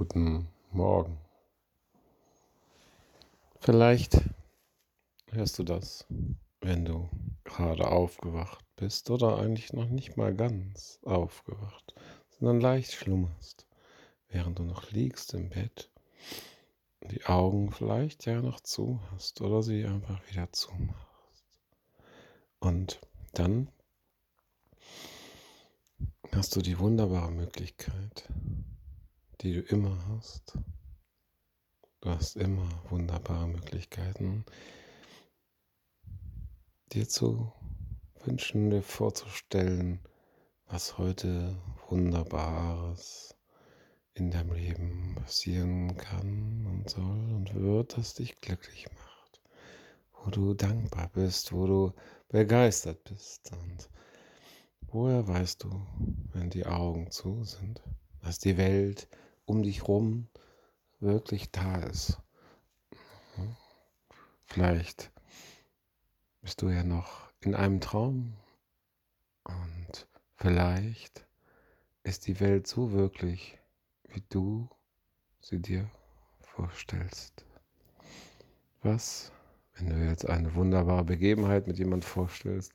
Guten Morgen. Vielleicht hörst du das, wenn du gerade aufgewacht bist oder eigentlich noch nicht mal ganz aufgewacht, sondern leicht schlummerst, während du noch liegst im Bett, die Augen vielleicht ja noch zu hast oder sie einfach wieder zumachst. Und dann hast du die wunderbare Möglichkeit, die du immer hast. Du hast immer wunderbare Möglichkeiten, dir zu wünschen, dir vorzustellen, was heute Wunderbares in deinem Leben passieren kann und soll und wird, das dich glücklich macht, wo du dankbar bist, wo du begeistert bist und woher weißt du, wenn die Augen zu sind, dass die Welt um dich rum wirklich da ist. Vielleicht bist du ja noch in einem Traum und vielleicht ist die Welt so wirklich, wie du sie dir vorstellst. Was, wenn du jetzt eine wunderbare Begebenheit mit jemand vorstellst,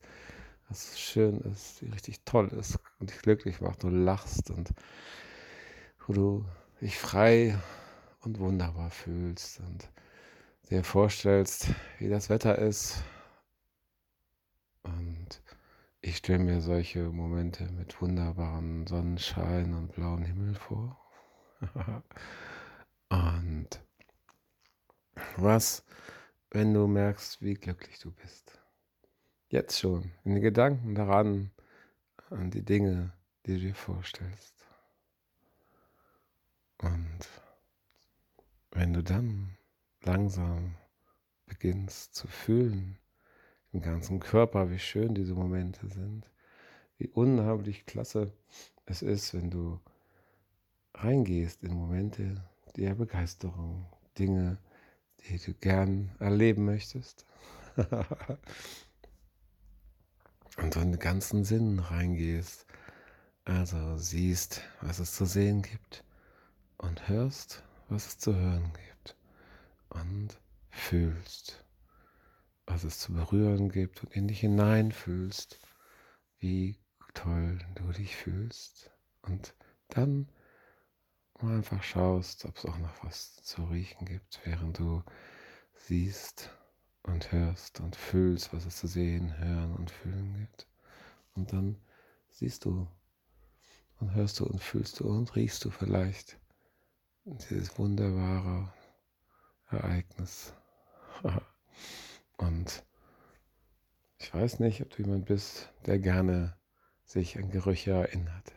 was schön ist, die richtig toll ist und dich glücklich macht, du lachst und wo du dich frei und wunderbar fühlst und dir vorstellst, wie das Wetter ist. Und ich stelle mir solche Momente mit wunderbaren Sonnenschein und blauen Himmel vor. und was, wenn du merkst, wie glücklich du bist? Jetzt schon, in den Gedanken daran, an die Dinge, die du dir vorstellst. Und wenn du dann langsam beginnst zu fühlen, im ganzen Körper, wie schön diese Momente sind, wie unheimlich klasse es ist, wenn du reingehst in Momente der Begeisterung, Dinge, die du gern erleben möchtest. Und in den ganzen Sinn reingehst, also siehst, was es zu sehen gibt, und hörst, was es zu hören gibt und fühlst, was es zu berühren gibt und in dich hineinfühlst, wie toll du dich fühlst und dann einfach schaust, ob es auch noch was zu riechen gibt, während du siehst und hörst und fühlst, was es zu sehen, hören und fühlen gibt. Und dann siehst du und hörst du und fühlst du und riechst du vielleicht dieses wunderbare Ereignis. Und ich weiß nicht, ob du jemand bist, der gerne sich an Gerüche erinnert.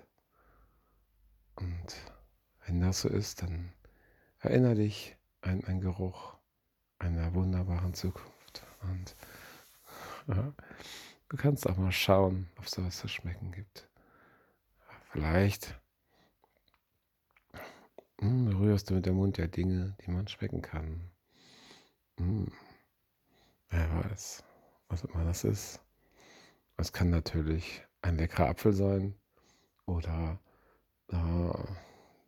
Und wenn das so ist, dann erinnere dich an einen Geruch einer wunderbaren Zukunft. Und ja, du kannst auch mal schauen, ob es da was zu schmecken gibt. Vielleicht berührst du mit dem Mund ja Dinge, die man schmecken kann. Hm. Wer weiß, was immer das ist. Es kann natürlich ein leckerer Apfel sein oder äh,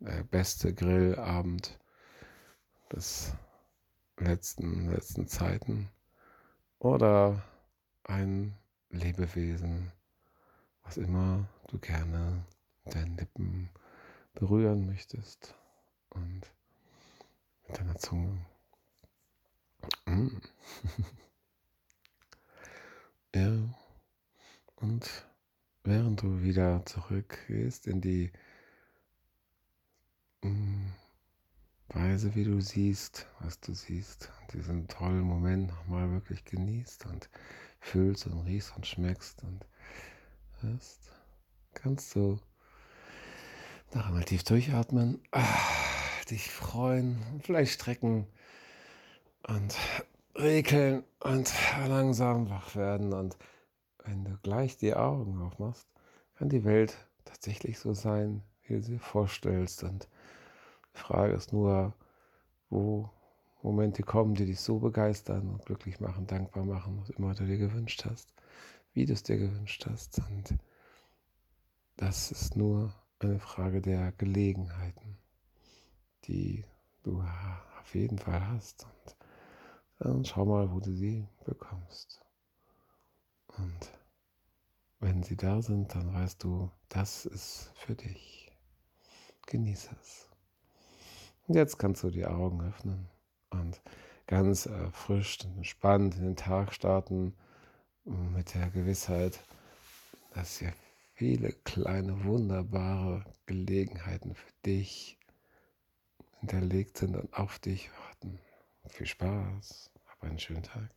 der beste Grillabend des letzten, letzten Zeiten oder ein Lebewesen, was immer du gerne mit deinen Lippen berühren möchtest und mit deiner Zunge. Mm. ja, und während du wieder zurückgehst in die mm, Weise, wie du siehst, was du siehst, und diesen tollen Moment nochmal wirklich genießt und fühlst und riechst und schmeckst und hörst, kannst du noch einmal tief durchatmen. Ah dich freuen, vielleicht strecken und regeln und langsam wach werden. Und wenn du gleich die Augen aufmachst, kann die Welt tatsächlich so sein, wie du sie vorstellst. Und die Frage ist nur, wo Momente kommen, die dich so begeistern und glücklich machen, dankbar machen, was immer du dir gewünscht hast, wie du es dir gewünscht hast. Und das ist nur eine Frage der Gelegenheiten. Die du auf jeden Fall hast. Und dann schau mal, wo du sie bekommst. Und wenn sie da sind, dann weißt du, das ist für dich. Genieße es. Und jetzt kannst du die Augen öffnen und ganz erfrischt und entspannt in den Tag starten mit der Gewissheit, dass hier viele kleine wunderbare Gelegenheiten für dich hinterlegt sind und auf dich warten. Viel Spaß, hab einen schönen Tag.